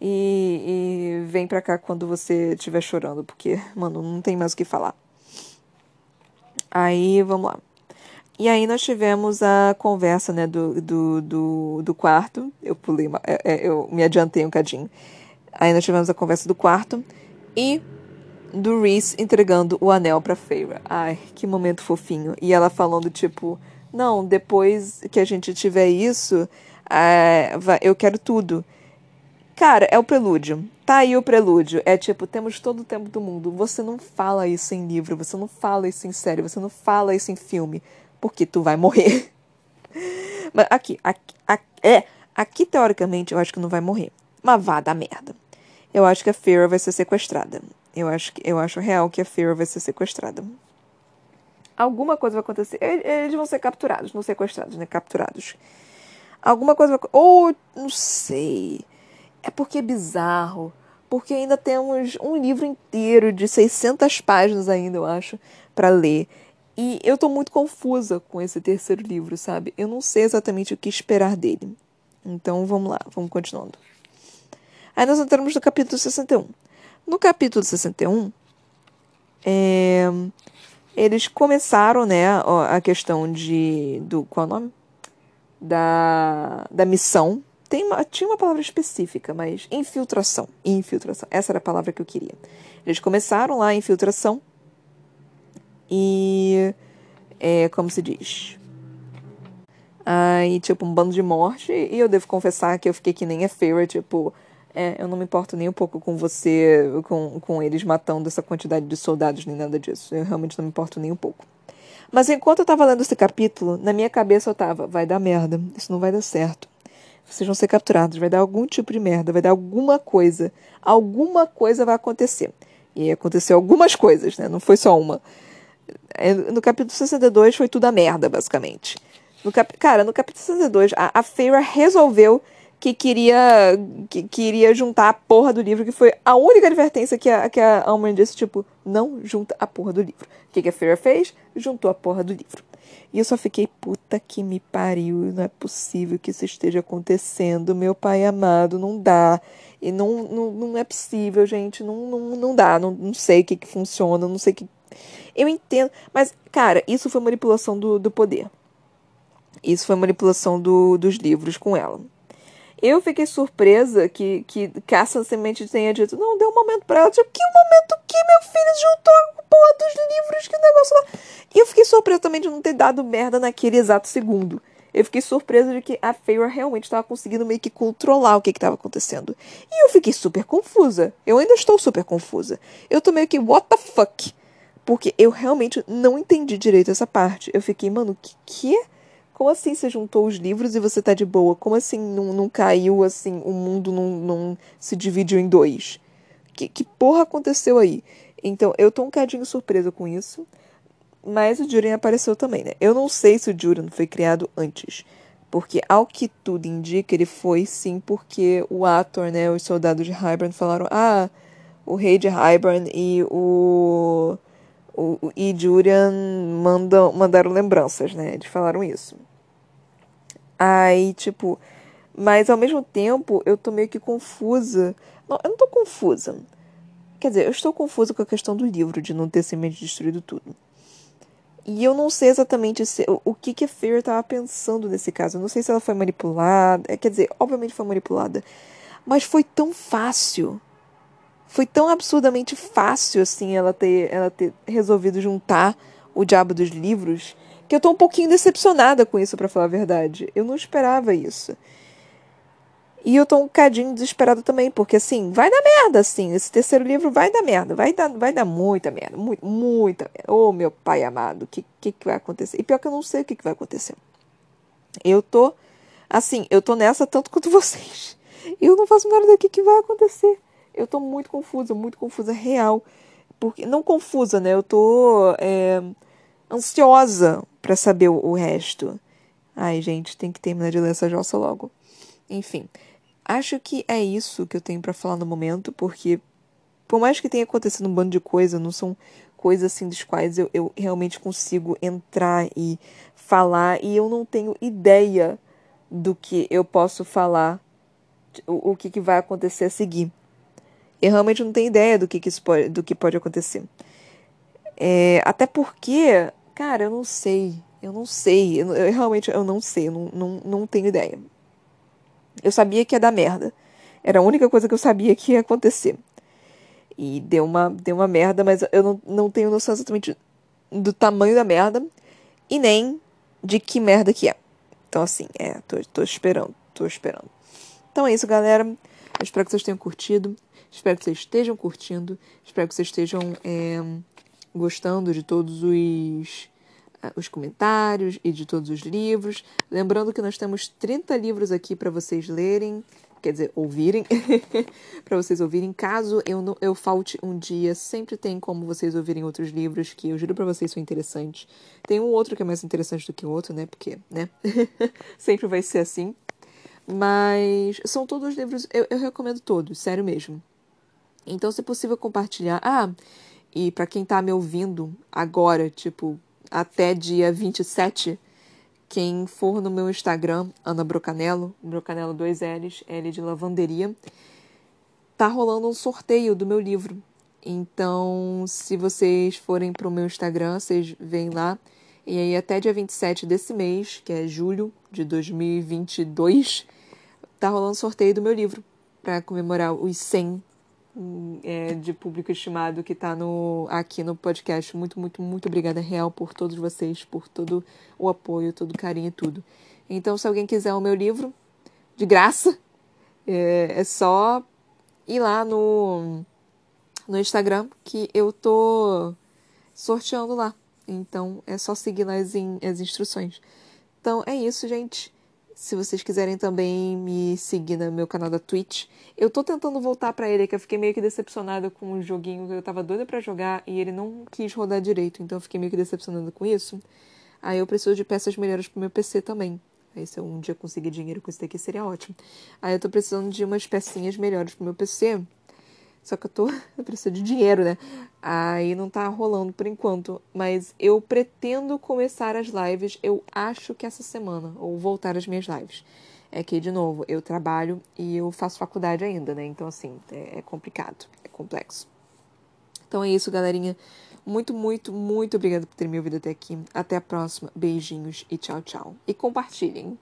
E, e vem pra cá quando você estiver chorando, porque, mano, não tem mais o que falar. Aí, vamos lá. E aí nós tivemos a conversa, né, do, do, do, do quarto. Eu pulei, é, é, eu me adiantei um cadinho. Aí nós tivemos a conversa do quarto e do Reese entregando o anel pra Feyre. Ai, que momento fofinho. E ela falando, tipo, não, depois que a gente tiver isso, é, eu quero tudo. Cara, é o prelúdio. Tá aí o prelúdio. É tipo, temos todo o tempo do mundo. Você não fala isso em livro, você não fala isso em série, você não fala isso em filme, porque tu vai morrer. Mas aqui, aqui, aqui, é, aqui teoricamente eu acho que não vai morrer. Mas vá dar merda. Eu acho que a Fear vai ser sequestrada. Eu acho, que, eu acho real que a Fear vai ser sequestrada. Alguma coisa vai acontecer. Eles vão ser capturados, não sequestrados, né? Capturados. Alguma coisa vai. Ou, não sei. É porque é bizarro. Porque ainda temos um livro inteiro de 600 páginas ainda, eu acho, para ler. E eu tô muito confusa com esse terceiro livro, sabe? Eu não sei exatamente o que esperar dele. Então vamos lá, vamos continuando. Aí nós entramos no capítulo 61. No capítulo 61, é, eles começaram, né, a questão de. do qual é o nome? Da, da missão tem uma, tinha uma palavra específica, mas infiltração. Infiltração. Essa era a palavra que eu queria. Eles começaram lá a infiltração e. É, como se diz? Aí, tipo, um bando de morte. E eu devo confessar que eu fiquei que nem a Feira, tipo. É, eu não me importo nem um pouco com você, com, com eles matando essa quantidade de soldados, nem nada disso. Eu realmente não me importo nem um pouco. Mas enquanto eu tava lendo esse capítulo, na minha cabeça eu tava, vai dar merda, isso não vai dar certo vocês vão ser capturados, vai dar algum tipo de merda, vai dar alguma coisa. Alguma coisa vai acontecer. E aconteceu algumas coisas, né? Não foi só uma. É, no capítulo 62 foi tudo a merda, basicamente. No cap... Cara, no capítulo 62, a, a Feyre resolveu que queria que queria juntar a porra do livro, que foi a única advertência que a, que a Alman disse, tipo, não junta a porra do livro. O que, que a Feira fez? Juntou a porra do livro. E eu só fiquei, puta que me pariu, não é possível que isso esteja acontecendo, meu pai amado, não dá. E não, não, não é possível, gente, não, não, não dá, não, não sei o que, que funciona, não sei o que. Eu entendo, mas, cara, isso foi manipulação do, do poder. Isso foi manipulação do, dos livros com ela. Eu fiquei surpresa que, que Caça Semente tenha dito, não, deu um momento pra ela. Tipo, que momento que meu filho juntou a porra dos livros, que negócio lá. E eu fiquei surpresa também de não ter dado merda naquele exato segundo. Eu fiquei surpresa de que a Feyre realmente estava conseguindo meio que controlar o que estava acontecendo. E eu fiquei super confusa. Eu ainda estou super confusa. Eu tô meio que, what the fuck? Porque eu realmente não entendi direito essa parte. Eu fiquei, mano, que que? Como assim você juntou os livros e você tá de boa? Como assim não, não caiu assim, o mundo não, não se dividiu em dois? Que, que porra aconteceu aí? Então, eu tô um cadinho surpresa com isso. Mas o Julian apareceu também, né? Eu não sei se o Julian foi criado antes. Porque, ao que tudo indica, ele foi sim porque o ator, né? Os soldados de Hybern falaram: ah, o rei de Hybern e o. o e Julian mandam, mandaram lembranças, né? Eles falaram isso. Aí, tipo, mas ao mesmo tempo eu tô meio que confusa. Não, eu não tô confusa. Quer dizer, eu estou confusa com a questão do livro, de não ter simplesmente destruído tudo. E eu não sei exatamente se, o, o que, que a Fear estava pensando nesse caso. Eu não sei se ela foi manipulada. Quer dizer, obviamente foi manipulada. Mas foi tão fácil. Foi tão absurdamente fácil, assim, ela ter, ela ter resolvido juntar o diabo dos livros que eu tô um pouquinho decepcionada com isso, para falar a verdade. Eu não esperava isso. E eu tô um cadinho desesperada também, porque assim, vai dar merda, assim. Esse terceiro livro vai dar merda, vai dar, vai dar muita merda, muito, muita merda. Ô, oh, meu pai amado, o que, que, que vai acontecer? E pior que eu não sei o que, que vai acontecer. Eu tô, assim, eu tô nessa tanto quanto vocês. Eu não faço nada daqui que vai acontecer. Eu tô muito confusa, muito confusa, real. Porque, não confusa, né? Eu tô é, ansiosa para saber o, o, resto. Ai, gente, tem que terminar de ler essa jossa logo. Enfim, acho que é isso que eu tenho para falar no momento, porque por mais que tenha acontecido um bando de coisa, não são coisas assim das quais eu, eu realmente consigo entrar e falar, e eu não tenho ideia do que eu posso falar, o, o que, que vai acontecer a seguir. Eu realmente não tenho ideia do que, que, isso pode, do que pode acontecer. É, até porque Cara, eu não sei. Eu não sei. Eu, eu realmente eu não sei. Eu não, não, não tenho ideia. Eu sabia que ia dar merda. Era a única coisa que eu sabia que ia acontecer. E deu uma, deu uma merda, mas eu não, não tenho noção exatamente do tamanho da merda e nem de que merda que é. Então, assim, é, tô, tô esperando, tô esperando. Então é isso, galera. Eu espero que vocês tenham curtido. Espero que vocês estejam curtindo. Espero que vocês estejam é, gostando de todos os, ah, os comentários e de todos os livros. Lembrando que nós temos 30 livros aqui para vocês lerem, quer dizer, ouvirem, para vocês ouvirem. Caso eu, não, eu falte um dia, sempre tem como vocês ouvirem outros livros que eu juro para vocês são interessantes. Tem um outro que é mais interessante do que o outro, né? Porque, né? sempre vai ser assim. Mas são todos livros, eu, eu recomendo todos, sério mesmo. Então, se possível, compartilhar. Ah, e para quem tá me ouvindo agora, tipo, até dia 27, quem for no meu Instagram, Ana Brocanello, Brocanello 2 L's, L de lavanderia, tá rolando um sorteio do meu livro. Então, se vocês forem pro meu Instagram, vocês vêm lá. E aí, até dia 27 desse mês, que é julho de 2022, tá rolando sorteio do meu livro para comemorar os 100 é, de público estimado que está no, aqui no podcast. Muito, muito, muito obrigada, Real, por todos vocês, por todo o apoio, todo o carinho e tudo. Então, se alguém quiser o meu livro, de graça, é, é só ir lá no, no Instagram que eu tô sorteando lá. Então, é só seguir lá as, in, as instruções. Então, é isso, gente. Se vocês quiserem também me seguir no meu canal da Twitch, eu tô tentando voltar para ele, que eu fiquei meio que decepcionada com o joguinho que eu tava doida para jogar e ele não quis rodar direito, então eu fiquei meio que decepcionada com isso. Aí eu preciso de peças melhores pro meu PC também. Aí se eu um dia conseguir dinheiro com isso daqui seria ótimo. Aí eu tô precisando de umas pecinhas melhores pro meu PC. Só que eu tô eu preciso de dinheiro, né? Aí não tá rolando por enquanto. Mas eu pretendo começar as lives, eu acho que essa semana, ou voltar às minhas lives. É que, de novo, eu trabalho e eu faço faculdade ainda, né? Então, assim, é, é complicado, é complexo. Então é isso, galerinha. Muito, muito, muito obrigada por ter me ouvido até aqui. Até a próxima. Beijinhos e tchau, tchau. E compartilhem.